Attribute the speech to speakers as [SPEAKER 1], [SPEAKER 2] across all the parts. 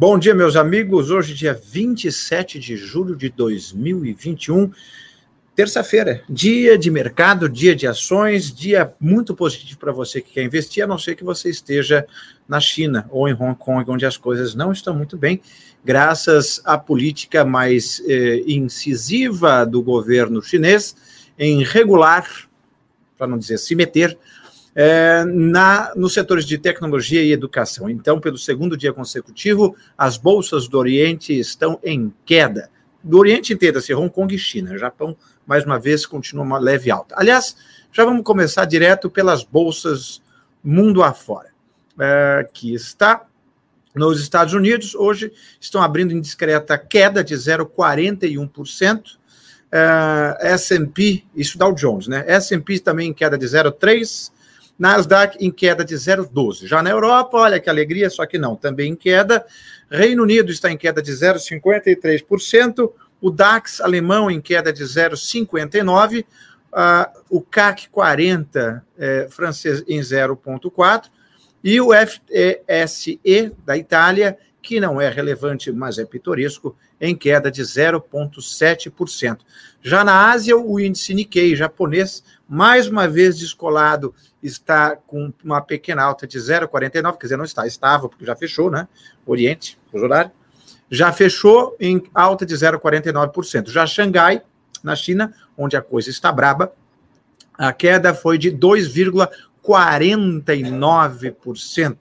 [SPEAKER 1] Bom dia, meus amigos. Hoje, dia 27 de julho de 2021, terça-feira, dia de mercado, dia de ações, dia muito positivo para você que quer investir, a não ser que você esteja na China ou em Hong Kong, onde as coisas não estão muito bem, graças à política mais eh, incisiva do governo chinês em regular, para não dizer se meter, é, na, nos setores de tecnologia e educação. Então, pelo segundo dia consecutivo, as bolsas do Oriente estão em queda. Do Oriente inteiro, assim, Hong Kong e China. Japão, mais uma vez, continua uma leve alta. Aliás, já vamos começar direto pelas bolsas mundo afora. É, que está nos Estados Unidos, hoje estão abrindo em discreta queda de 0,41%. Uh, S&P, isso Dow Jones, né? S&P também em queda de 0,3%, Nasdaq em queda de 0,12. Já na Europa, olha que alegria, só que não, também em queda. Reino Unido está em queda de 0,53%. O DAX alemão em queda de 0,59%. Uh, o CAC 40 eh, francês em 0,4%. E o FESE da Itália, que não é relevante, mas é pitoresco, em queda de 0,7%. Já na Ásia, o índice Nikkei japonês, mais uma vez descolado está com uma pequena alta de 0,49, quer dizer, não está, estava, porque já fechou, né? Oriente, o horário, já fechou em alta de 0,49%. Já Xangai, na China, onde a coisa está braba, a queda foi de 2,49%.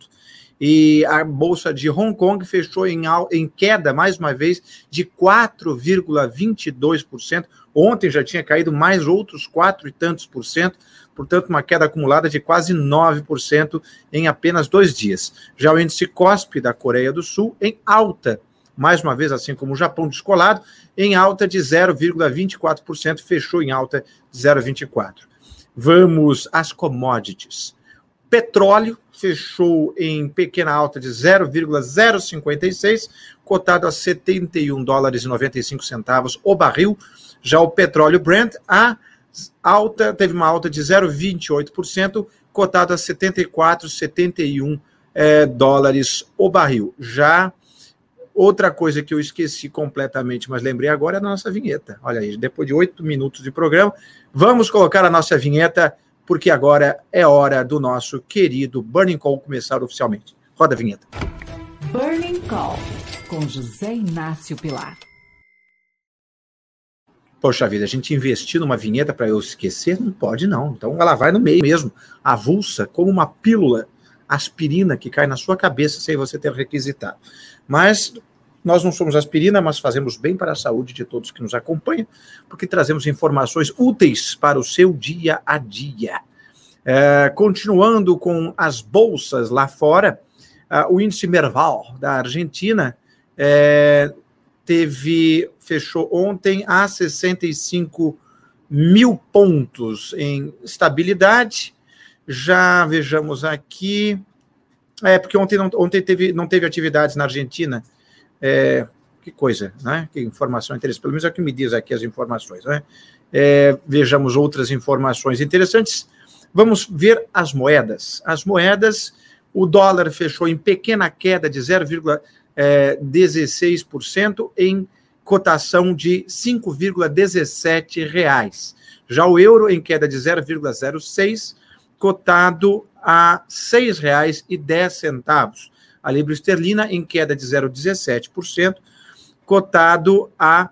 [SPEAKER 1] E a bolsa de Hong Kong fechou em, em queda, mais uma vez, de 4,22%. Ontem já tinha caído mais outros quatro e tantos por cento portanto, uma queda acumulada de quase 9% em apenas dois dias. Já o índice COSP da Coreia do Sul em alta, mais uma vez, assim como o Japão descolado, em alta de 0,24%, fechou em alta de 0,24%. Vamos às commodities. Petróleo fechou em pequena alta de 0,056, cotado a 71 dólares e 95 centavos o barril. Já o petróleo Brent a alta, teve uma alta de 0,28%, cotado a 74, 71 é, dólares o barril. Já outra coisa que eu esqueci completamente, mas lembrei agora é a nossa vinheta. Olha aí, depois de oito minutos de programa, vamos colocar a nossa vinheta, porque agora é hora do nosso querido Burning Call começar oficialmente. Roda a vinheta.
[SPEAKER 2] Burning Call, com José Inácio Pilar.
[SPEAKER 1] Poxa vida, a gente investir numa vinheta para eu esquecer? Não pode, não. Então ela vai no meio mesmo, avulsa, como uma pílula aspirina que cai na sua cabeça sem você ter requisitado. Mas nós não somos aspirina, mas fazemos bem para a saúde de todos que nos acompanham, porque trazemos informações úteis para o seu dia a dia. É, continuando com as bolsas lá fora, uh, o índice Merval da Argentina é, teve fechou ontem a 65 mil pontos em estabilidade. Já vejamos aqui. É, porque ontem não, ontem teve, não teve atividades na Argentina. É, que coisa, né? Que informação interessante. Pelo menos é o que me diz aqui as informações, né? É, vejamos outras informações interessantes. Vamos ver as moedas. As moedas, o dólar fechou em pequena queda de 0,5 é, 16% em cotação de 5,17 reais. Já o euro em queda de 0,06, cotado a R$ 6,10. A libra esterlina em queda de 0,17%, cotado a R$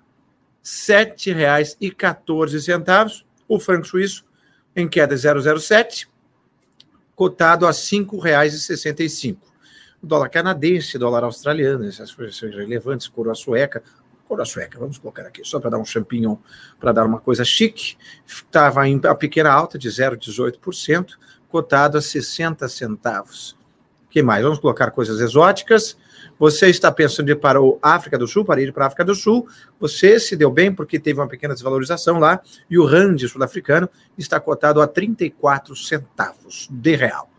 [SPEAKER 1] 7,14. O franco suíço em queda de 0,07, cotado a R$ 5,65 dólar canadense, dólar australiano, essas coisas são relevantes, coroa sueca, coroa sueca, vamos colocar aqui, só para dar um champignon, para dar uma coisa chique, estava em a pequena alta de 0,18%, cotado a 60 centavos. Que mais? Vamos colocar coisas exóticas. Você está pensando em ir para o África do Sul, para ir para a África do Sul, você se deu bem porque teve uma pequena desvalorização lá, e o rand sul-africano está cotado a 34 centavos de real.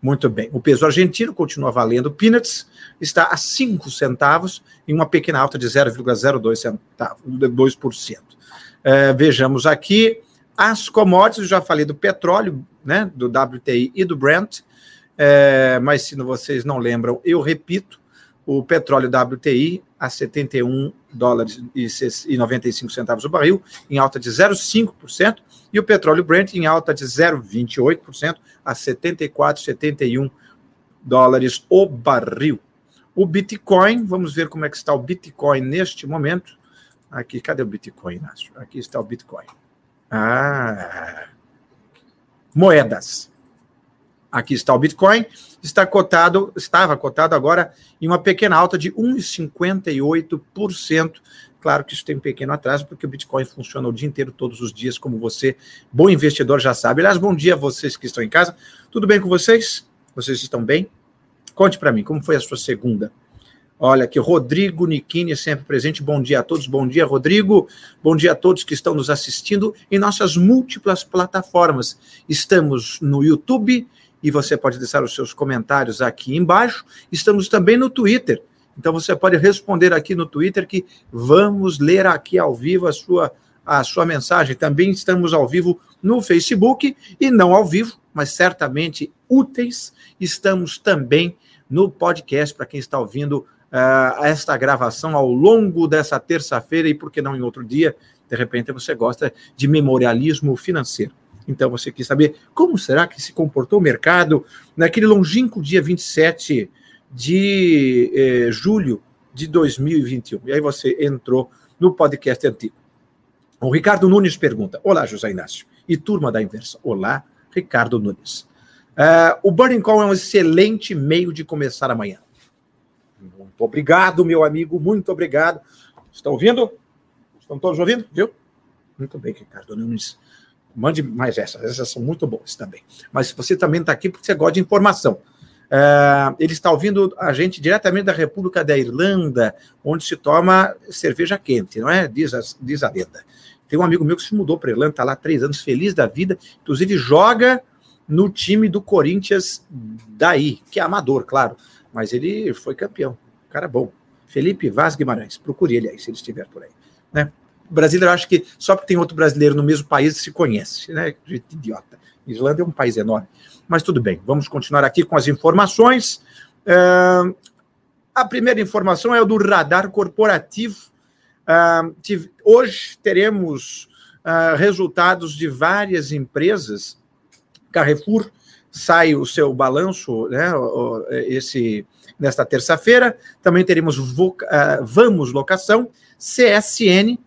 [SPEAKER 1] Muito bem. O peso argentino continua valendo peanuts, está a 5 centavos, em uma pequena alta de 0,02 centavos, 2%. É, vejamos aqui as commodities, já falei do petróleo, né, do WTI e do Brent, é, mas se vocês não lembram, eu repito, o petróleo WTI a 71 dólares e 95 centavos o barril, em alta de 0,5%, e o petróleo Brent em alta de 0,28% a 74,71 dólares o barril. O Bitcoin, vamos ver como é que está o Bitcoin neste momento. Aqui, cadê o Bitcoin, Inácio? Aqui está o Bitcoin. Ah, moedas. Aqui está o Bitcoin, está cotado, estava cotado agora em uma pequena alta de 1,58%. Claro que isso tem um pequeno atraso, porque o Bitcoin funciona o dia inteiro, todos os dias, como você, bom investidor, já sabe. Aliás, bom dia a vocês que estão em casa. Tudo bem com vocês? Vocês estão bem? Conte para mim, como foi a sua segunda? Olha aqui, Rodrigo Niquini, sempre presente. Bom dia a todos. Bom dia, Rodrigo. Bom dia a todos que estão nos assistindo em nossas múltiplas plataformas. Estamos no YouTube, e você pode deixar os seus comentários aqui embaixo. Estamos também no Twitter. Então você pode responder aqui no Twitter que vamos ler aqui ao vivo a sua a sua mensagem. Também estamos ao vivo no Facebook e não ao vivo, mas certamente úteis. Estamos também no podcast para quem está ouvindo uh, esta gravação ao longo dessa terça-feira e por que não em outro dia. De repente você gosta de memorialismo financeiro. Então você quis saber como será que se comportou o mercado naquele longínquo dia 27 de eh, julho de 2021. E aí você entrou no podcast antigo. O Ricardo Nunes pergunta: Olá, José Inácio. E turma da inversa. Olá, Ricardo Nunes. Uh, o Burning Call é um excelente meio de começar amanhã. Muito obrigado, meu amigo, muito obrigado. Estão ouvindo? Estão todos ouvindo? Viu? Muito bem, Ricardo Nunes. Mande mais essas, essas são muito boas também. Mas você também está aqui porque você gosta de informação. Uh, ele está ouvindo a gente diretamente da República da Irlanda, onde se toma cerveja quente, não é? Diz a, diz a lenda. Tem um amigo meu que se mudou para a Irlanda, está lá três anos, feliz da vida, inclusive joga no time do Corinthians daí, que é amador, claro, mas ele foi campeão, cara bom. Felipe Vaz Guimarães, procure ele aí, se ele estiver por aí. Né? Brasileiro acha que só porque tem outro brasileiro no mesmo país se conhece, né? Gente idiota. Islândia é um país enorme. Mas tudo bem, vamos continuar aqui com as informações. Uh, a primeira informação é do radar corporativo. Tive, hoje teremos uh, resultados de várias empresas. Carrefour sai o seu balanço, né? Esse nesta terça-feira. Também teremos Vamos Locação, CSN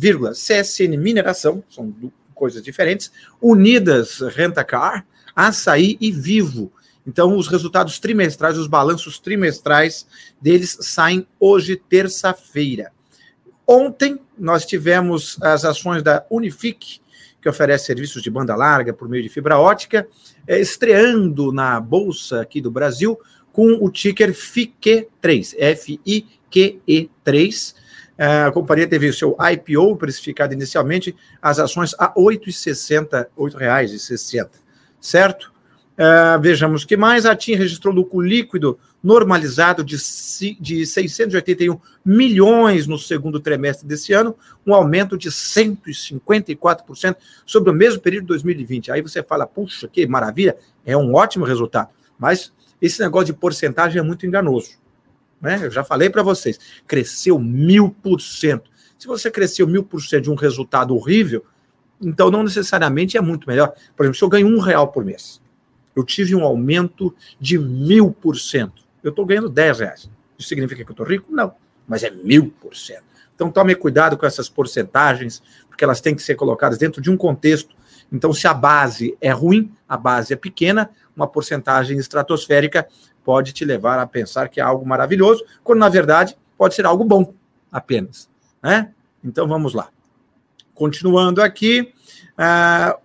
[SPEAKER 1] vírgula, CSN Mineração, são coisas diferentes, Unidas Rentacar, Açaí e Vivo. Então, os resultados trimestrais, os balanços trimestrais deles saem hoje, terça-feira. Ontem, nós tivemos as ações da Unifique, que oferece serviços de banda larga por meio de fibra ótica, é, estreando na Bolsa aqui do Brasil com o ticker FIQE3, F-I-Q-E-3, é, a companhia teve o seu IPO precificado inicialmente as ações a R$ 8,60, R$ 8,60, certo? Uh, vejamos que mais. A TIM registrou lucro líquido normalizado de, de 681 milhões no segundo trimestre desse ano, um aumento de 154% sobre o mesmo período de 2020. Aí você fala, puxa, que maravilha, é um ótimo resultado. Mas esse negócio de porcentagem é muito enganoso. Né? Eu já falei para vocês, cresceu mil por cento. Se você cresceu mil por cento de um resultado horrível, então não necessariamente é muito melhor. Por exemplo, se eu ganho um real por mês, eu tive um aumento de mil por cento. Eu estou ganhando dez reais. Isso significa que eu estou rico? Não, mas é mil por cento. Então tome cuidado com essas porcentagens, porque elas têm que ser colocadas dentro de um contexto. Então, se a base é ruim, a base é pequena, uma porcentagem estratosférica pode te levar a pensar que é algo maravilhoso, quando na verdade pode ser algo bom apenas. Né? Então vamos lá. Continuando aqui, a,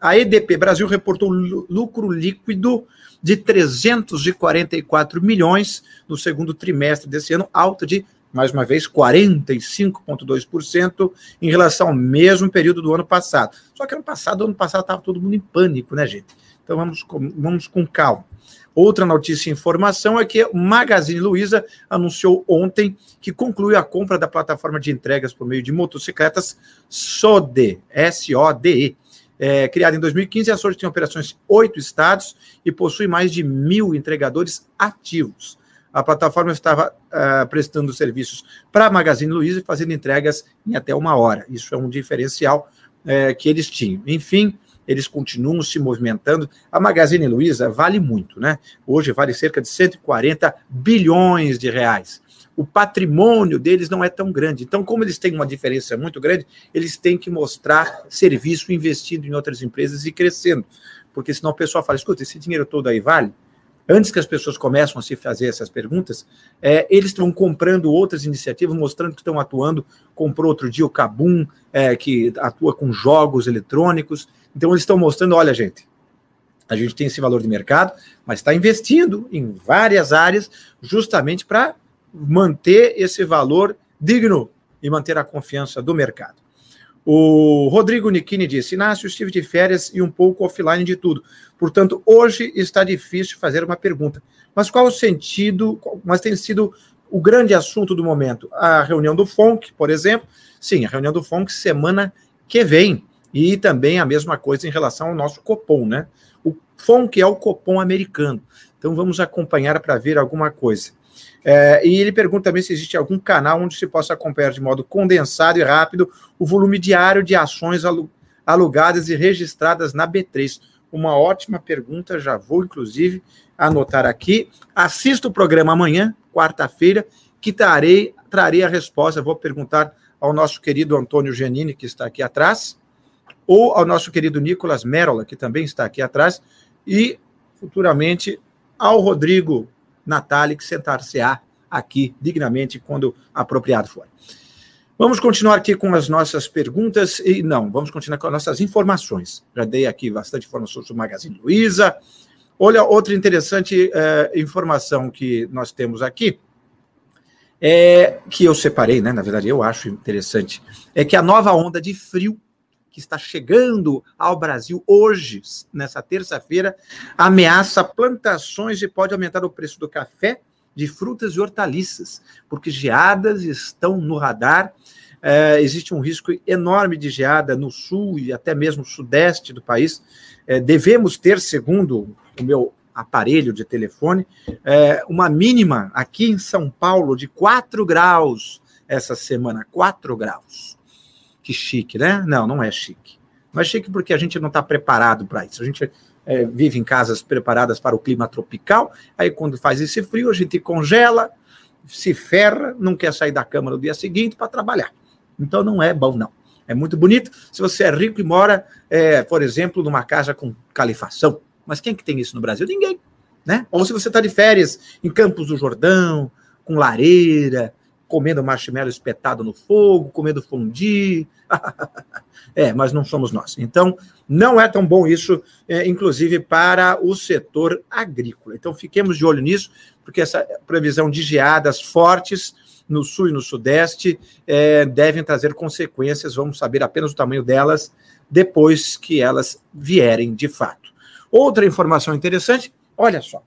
[SPEAKER 1] a EDP Brasil reportou lucro líquido de 344 milhões no segundo trimestre desse ano, alta de, mais uma vez, 45,2% em relação ao mesmo período do ano passado. Só que ano passado, ano passado estava todo mundo em pânico, né, gente? Então vamos com, vamos com calma. Outra notícia e informação é que o Magazine Luiza anunciou ontem que concluiu a compra da plataforma de entregas por meio de motocicletas SODE, S-O-D-E. É, criada em 2015, a SODE tem operações em oito estados e possui mais de mil entregadores ativos. A plataforma estava uh, prestando serviços para a Magazine Luiza e fazendo entregas em até uma hora. Isso é um diferencial uh, que eles tinham. Enfim, eles continuam se movimentando. A Magazine Luiza vale muito, né? Hoje vale cerca de 140 bilhões de reais. O patrimônio deles não é tão grande. Então, como eles têm uma diferença muito grande, eles têm que mostrar serviço investindo em outras empresas e crescendo. Porque senão o pessoal fala: escuta, esse dinheiro todo aí vale? Antes que as pessoas começem a se fazer essas perguntas, é, eles estão comprando outras iniciativas, mostrando que estão atuando. Comprou outro dia o Cabum, é, que atua com jogos eletrônicos. Então, eles estão mostrando: olha, gente, a gente tem esse valor de mercado, mas está investindo em várias áreas justamente para manter esse valor digno e manter a confiança do mercado. O Rodrigo Nichini disse: Inácio, estive de férias e um pouco offline de tudo. Portanto, hoje está difícil fazer uma pergunta. Mas qual o sentido? Mas tem sido o grande assunto do momento. A reunião do FONC, por exemplo. Sim, a reunião do FONC semana que vem. E também a mesma coisa em relação ao nosso Copom, né? O FONC é o Copom americano. Então vamos acompanhar para ver alguma coisa. É, e ele pergunta também se existe algum canal onde se possa acompanhar de modo condensado e rápido o volume diário de ações alugadas e registradas na B3. Uma ótima pergunta, já vou inclusive anotar aqui. Assista o programa amanhã, quarta-feira, que trarei, trarei a resposta. Vou perguntar ao nosso querido Antônio Giannini, que está aqui atrás, ou ao nosso querido Nicolas Merola, que também está aqui atrás, e futuramente ao Rodrigo Natália, que sentar-se-á aqui dignamente quando apropriado for. Vamos continuar aqui com as nossas perguntas e não, vamos continuar com as nossas informações. Já dei aqui bastante informação sobre o Magazine Luiza. Olha, outra interessante é, informação que nós temos aqui, é, que eu separei, né? Na verdade, eu acho interessante, é que a nova onda de frio que está chegando ao Brasil hoje, nessa terça-feira, ameaça plantações e pode aumentar o preço do café, de frutas e hortaliças, porque geadas estão no radar. É, existe um risco enorme de geada no sul e até mesmo sudeste do país. É, devemos ter, segundo o meu aparelho de telefone, é, uma mínima aqui em São Paulo de 4 graus essa semana, 4 graus que chique, né? Não, não é chique. Não é chique porque a gente não está preparado para isso. A gente é, vive em casas preparadas para o clima tropical, aí quando faz esse frio, a gente congela, se ferra, não quer sair da cama no dia seguinte para trabalhar. Então não é bom, não. É muito bonito se você é rico e mora, é, por exemplo, numa casa com califação. Mas quem que tem isso no Brasil? Ninguém. Né? Ou se você está de férias em Campos do Jordão, com lareira, comendo marshmallow espetado no fogo, comendo fondue. é, mas não somos nós. Então, não é tão bom isso, é, inclusive para o setor agrícola. Então, fiquemos de olho nisso, porque essa previsão de geadas fortes no sul e no sudeste é, devem trazer consequências. Vamos saber apenas o tamanho delas depois que elas vierem de fato. Outra informação interessante: olha só,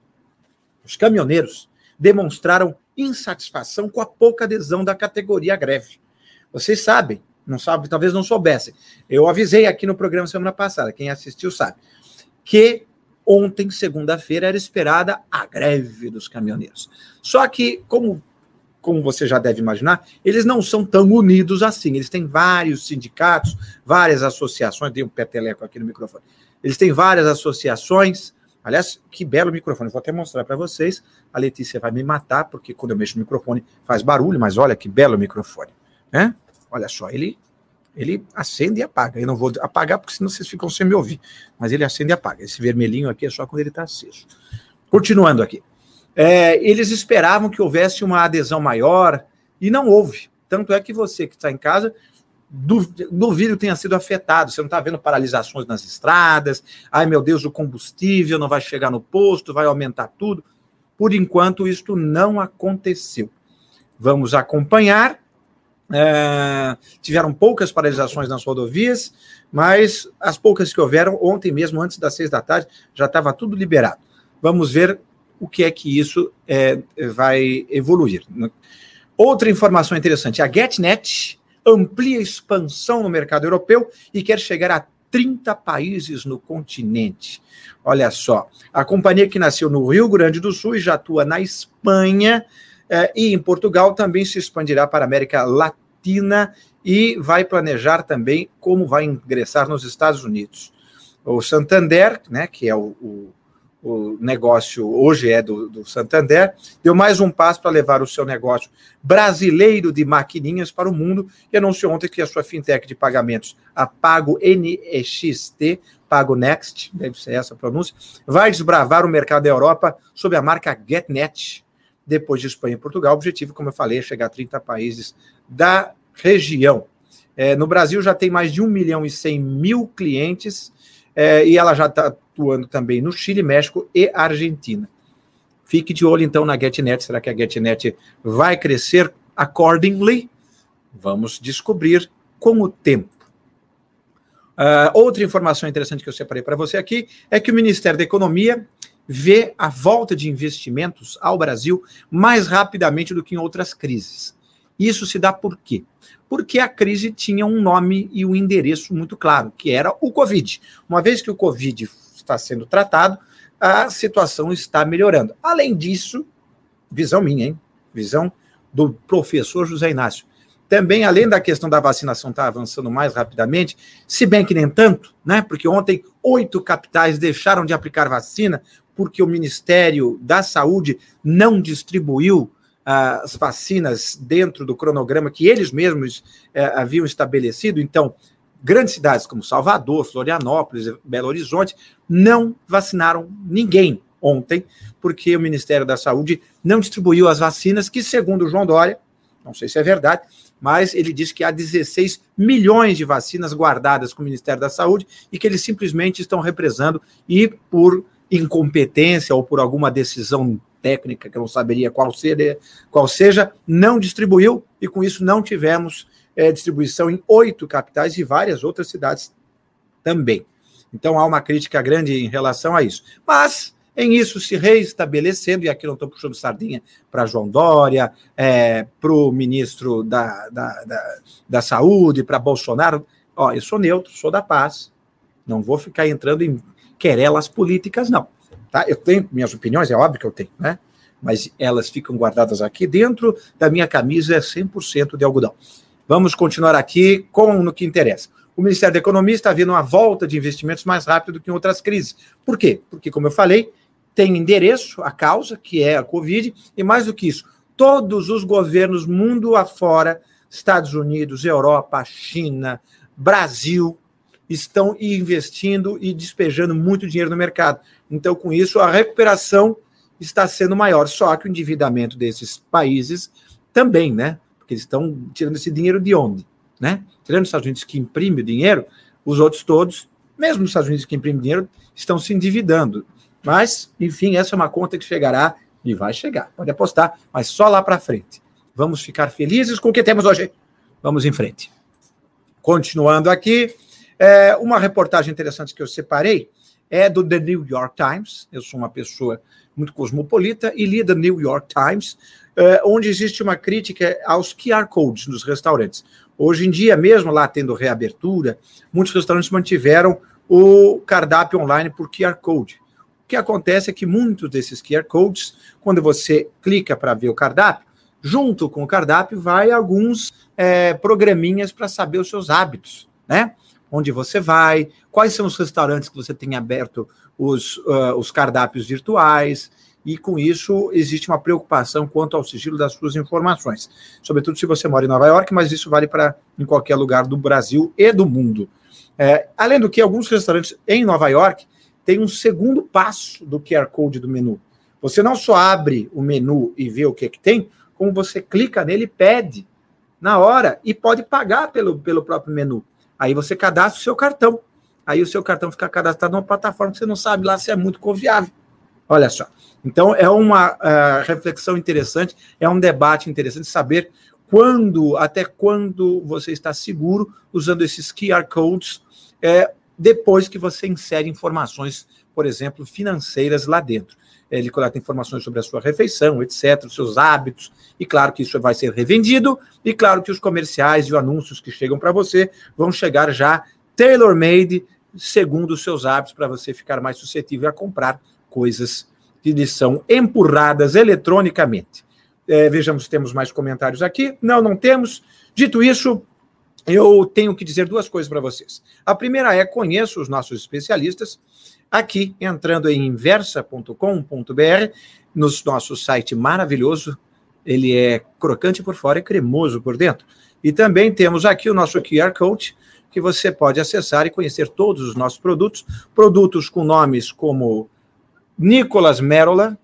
[SPEAKER 1] os caminhoneiros demonstraram insatisfação com a pouca adesão da categoria greve. Vocês sabem, não sabem, talvez não soubessem. Eu avisei aqui no programa semana passada, quem assistiu sabe, que ontem, segunda-feira, era esperada a greve dos caminhoneiros. Só que, como, como você já deve imaginar, eles não são tão unidos assim. Eles têm vários sindicatos, várias associações, dei um peteleco aqui no microfone. Eles têm várias associações, Aliás, que belo microfone. Vou até mostrar para vocês. A Letícia vai me matar, porque quando eu mexo no microfone faz barulho, mas olha que belo microfone. Né? Olha só, ele, ele acende e apaga. Eu não vou apagar, porque senão vocês ficam sem me ouvir. Mas ele acende e apaga. Esse vermelhinho aqui é só quando ele está aceso. Continuando aqui. É, eles esperavam que houvesse uma adesão maior, e não houve. Tanto é que você que está em casa duvido tenha sido afetado. Você não está vendo paralisações nas estradas. Ai, meu Deus, o combustível não vai chegar no posto, vai aumentar tudo. Por enquanto, isto não aconteceu. Vamos acompanhar. É, tiveram poucas paralisações nas rodovias, mas as poucas que houveram, ontem mesmo, antes das seis da tarde, já estava tudo liberado. Vamos ver o que é que isso é, vai evoluir. Outra informação interessante: a GetNet amplia expansão no mercado europeu e quer chegar a 30 países no continente. Olha só, a companhia que nasceu no Rio Grande do Sul e já atua na Espanha eh, e em Portugal também se expandirá para a América Latina e vai planejar também como vai ingressar nos Estados Unidos. O Santander, né, que é o, o o negócio hoje é do, do Santander, deu mais um passo para levar o seu negócio brasileiro de maquininhas para o mundo e anunciou ontem que a sua fintech de pagamentos, a Pago NEXT, Pago Next, deve ser essa a pronúncia, vai desbravar o mercado da Europa sob a marca GetNet, depois de Espanha e Portugal. O objetivo, como eu falei, é chegar a 30 países da região. É, no Brasil já tem mais de 1 milhão e 100 mil clientes é, e ela já está atuando também no Chile, México e Argentina. Fique de olho então na GetNet. Será que a GetNet vai crescer accordingly? Vamos descobrir com o tempo. Uh, outra informação interessante que eu separei para você aqui é que o Ministério da Economia vê a volta de investimentos ao Brasil mais rapidamente do que em outras crises. Isso se dá por quê? Porque a crise tinha um nome e um endereço muito claro, que era o Covid. Uma vez que o Covid está sendo tratado, a situação está melhorando. Além disso, visão minha, hein? Visão do professor José Inácio. Também, além da questão da vacinação estar tá avançando mais rapidamente, se bem que nem tanto, né? Porque ontem oito capitais deixaram de aplicar vacina porque o Ministério da Saúde não distribuiu as vacinas dentro do cronograma que eles mesmos uh, haviam estabelecido. Então, grandes cidades como Salvador, Florianópolis, Belo Horizonte, não vacinaram ninguém ontem, porque o Ministério da Saúde não distribuiu as vacinas, que, segundo João Dória, não sei se é verdade, mas ele disse que há 16 milhões de vacinas guardadas com o Ministério da Saúde e que eles simplesmente estão represando e por incompetência ou por alguma decisão técnica que eu não saberia qual, seria, qual seja, não distribuiu e com isso não tivemos é, distribuição em oito capitais e várias outras cidades também. Então há uma crítica grande em relação a isso. Mas, em isso se reestabelecendo, e aqui não estou puxando sardinha para João Dória, é, para o ministro da, da, da, da Saúde, para Bolsonaro, ó, eu sou neutro, sou da paz, não vou ficar entrando em querelas políticas, não. Tá? Eu tenho minhas opiniões, é óbvio que eu tenho, né? Mas elas ficam guardadas aqui dentro da minha camisa, é 100% de algodão. Vamos continuar aqui com no que interessa. O Ministério da Economia está vendo uma volta de investimentos mais rápido do que em outras crises. Por quê? Porque, como eu falei, tem endereço, a causa, que é a Covid, e mais do que isso, todos os governos mundo afora, Estados Unidos, Europa, China, Brasil, estão investindo e despejando muito dinheiro no mercado. Então, com isso, a recuperação está sendo maior. Só que o endividamento desses países também, né? que eles estão tirando esse dinheiro de onde? Né? Tirando os Estados Unidos que imprime o dinheiro, os outros todos, mesmo os Estados Unidos que imprime dinheiro, estão se endividando. Mas, enfim, essa é uma conta que chegará e vai chegar. Pode apostar, mas só lá para frente. Vamos ficar felizes com o que temos hoje. Vamos em frente. Continuando aqui, é, uma reportagem interessante que eu separei é do The New York Times. Eu sou uma pessoa muito cosmopolita e li The New York Times, uh, onde existe uma crítica aos QR codes nos restaurantes. Hoje em dia, mesmo lá tendo reabertura, muitos restaurantes mantiveram o cardápio online por QR code. O que acontece é que muitos desses QR codes, quando você clica para ver o cardápio, junto com o cardápio vai alguns é, programinhas para saber os seus hábitos, né? Onde você vai, quais são os restaurantes que você tem aberto os, uh, os cardápios virtuais, e com isso existe uma preocupação quanto ao sigilo das suas informações, sobretudo se você mora em Nova York, mas isso vale para em qualquer lugar do Brasil e do mundo. É, além do que, alguns restaurantes em Nova York têm um segundo passo do QR Code do menu. Você não só abre o menu e vê o que, é que tem, como você clica nele e pede na hora e pode pagar pelo, pelo próprio menu. Aí você cadastra o seu cartão. Aí o seu cartão fica cadastrado numa plataforma que você não sabe lá se é muito confiável. Olha só. Então, é uma uh, reflexão interessante, é um debate interessante saber quando, até quando você está seguro usando esses QR codes, é, depois que você insere informações, por exemplo, financeiras lá dentro. Ele coleta informações sobre a sua refeição, etc., os seus hábitos, e claro que isso vai ser revendido, e claro que os comerciais e os anúncios que chegam para você vão chegar já tailor-made segundo os seus hábitos, para você ficar mais suscetível a comprar coisas que lhe são empurradas eletronicamente. É, vejamos se temos mais comentários aqui. Não, não temos. Dito isso, eu tenho que dizer duas coisas para vocês. A primeira é: conheço os nossos especialistas. Aqui, entrando em inversa.com.br, no nosso site maravilhoso, ele é crocante por fora e cremoso por dentro. E também temos aqui o nosso QR Code, que você pode acessar e conhecer todos os nossos produtos, produtos com nomes como Nicolas Merola,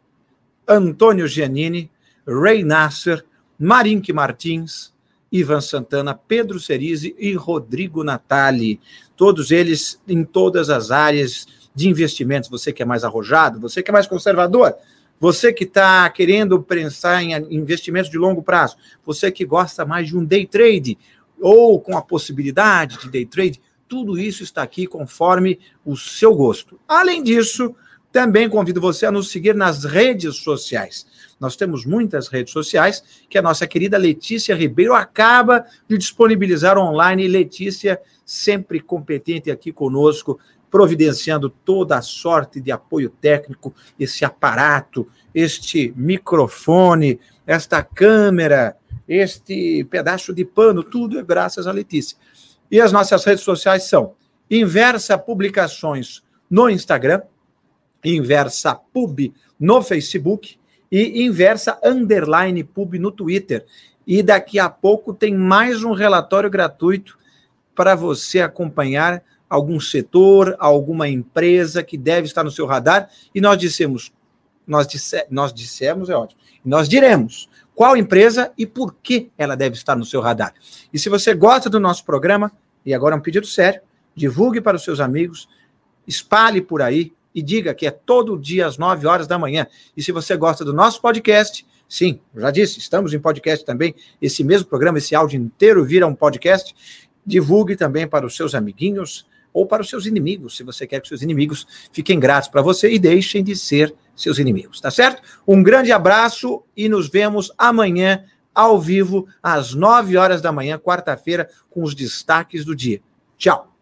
[SPEAKER 1] Antônio Giannini, Ray Nasser, Marink Martins, Ivan Santana, Pedro Cerise e Rodrigo Natali. Todos eles em todas as áreas de investimentos. Você que é mais arrojado, você que é mais conservador, você que está querendo pensar em investimentos de longo prazo, você que gosta mais de um day trade ou com a possibilidade de day trade, tudo isso está aqui conforme o seu gosto. Além disso, também convido você a nos seguir nas redes sociais. Nós temos muitas redes sociais que a nossa querida Letícia Ribeiro acaba de disponibilizar online. Letícia, sempre competente aqui conosco, providenciando toda a sorte de apoio técnico, esse aparato, este microfone, esta câmera, este pedaço de pano, tudo é graças a Letícia. E as nossas redes sociais são Inversa Publicações no Instagram, Inversa Pub no Facebook e Inversa Underline Pub no Twitter. E daqui a pouco tem mais um relatório gratuito para você acompanhar algum setor, alguma empresa que deve estar no seu radar. E nós dissemos, nós, disse, nós dissemos, é ótimo, nós diremos qual empresa e por que ela deve estar no seu radar. E se você gosta do nosso programa, e agora é um pedido sério, divulgue para os seus amigos, espalhe por aí, e diga que é todo dia às 9 horas da manhã. E se você gosta do nosso podcast, sim, já disse, estamos em podcast também. Esse mesmo programa, esse áudio inteiro vira um podcast. Divulgue também para os seus amiguinhos ou para os seus inimigos, se você quer que seus inimigos fiquem gratos para você e deixem de ser seus inimigos, tá certo? Um grande abraço e nos vemos amanhã ao vivo às 9 horas da manhã, quarta-feira, com os destaques do dia. Tchau.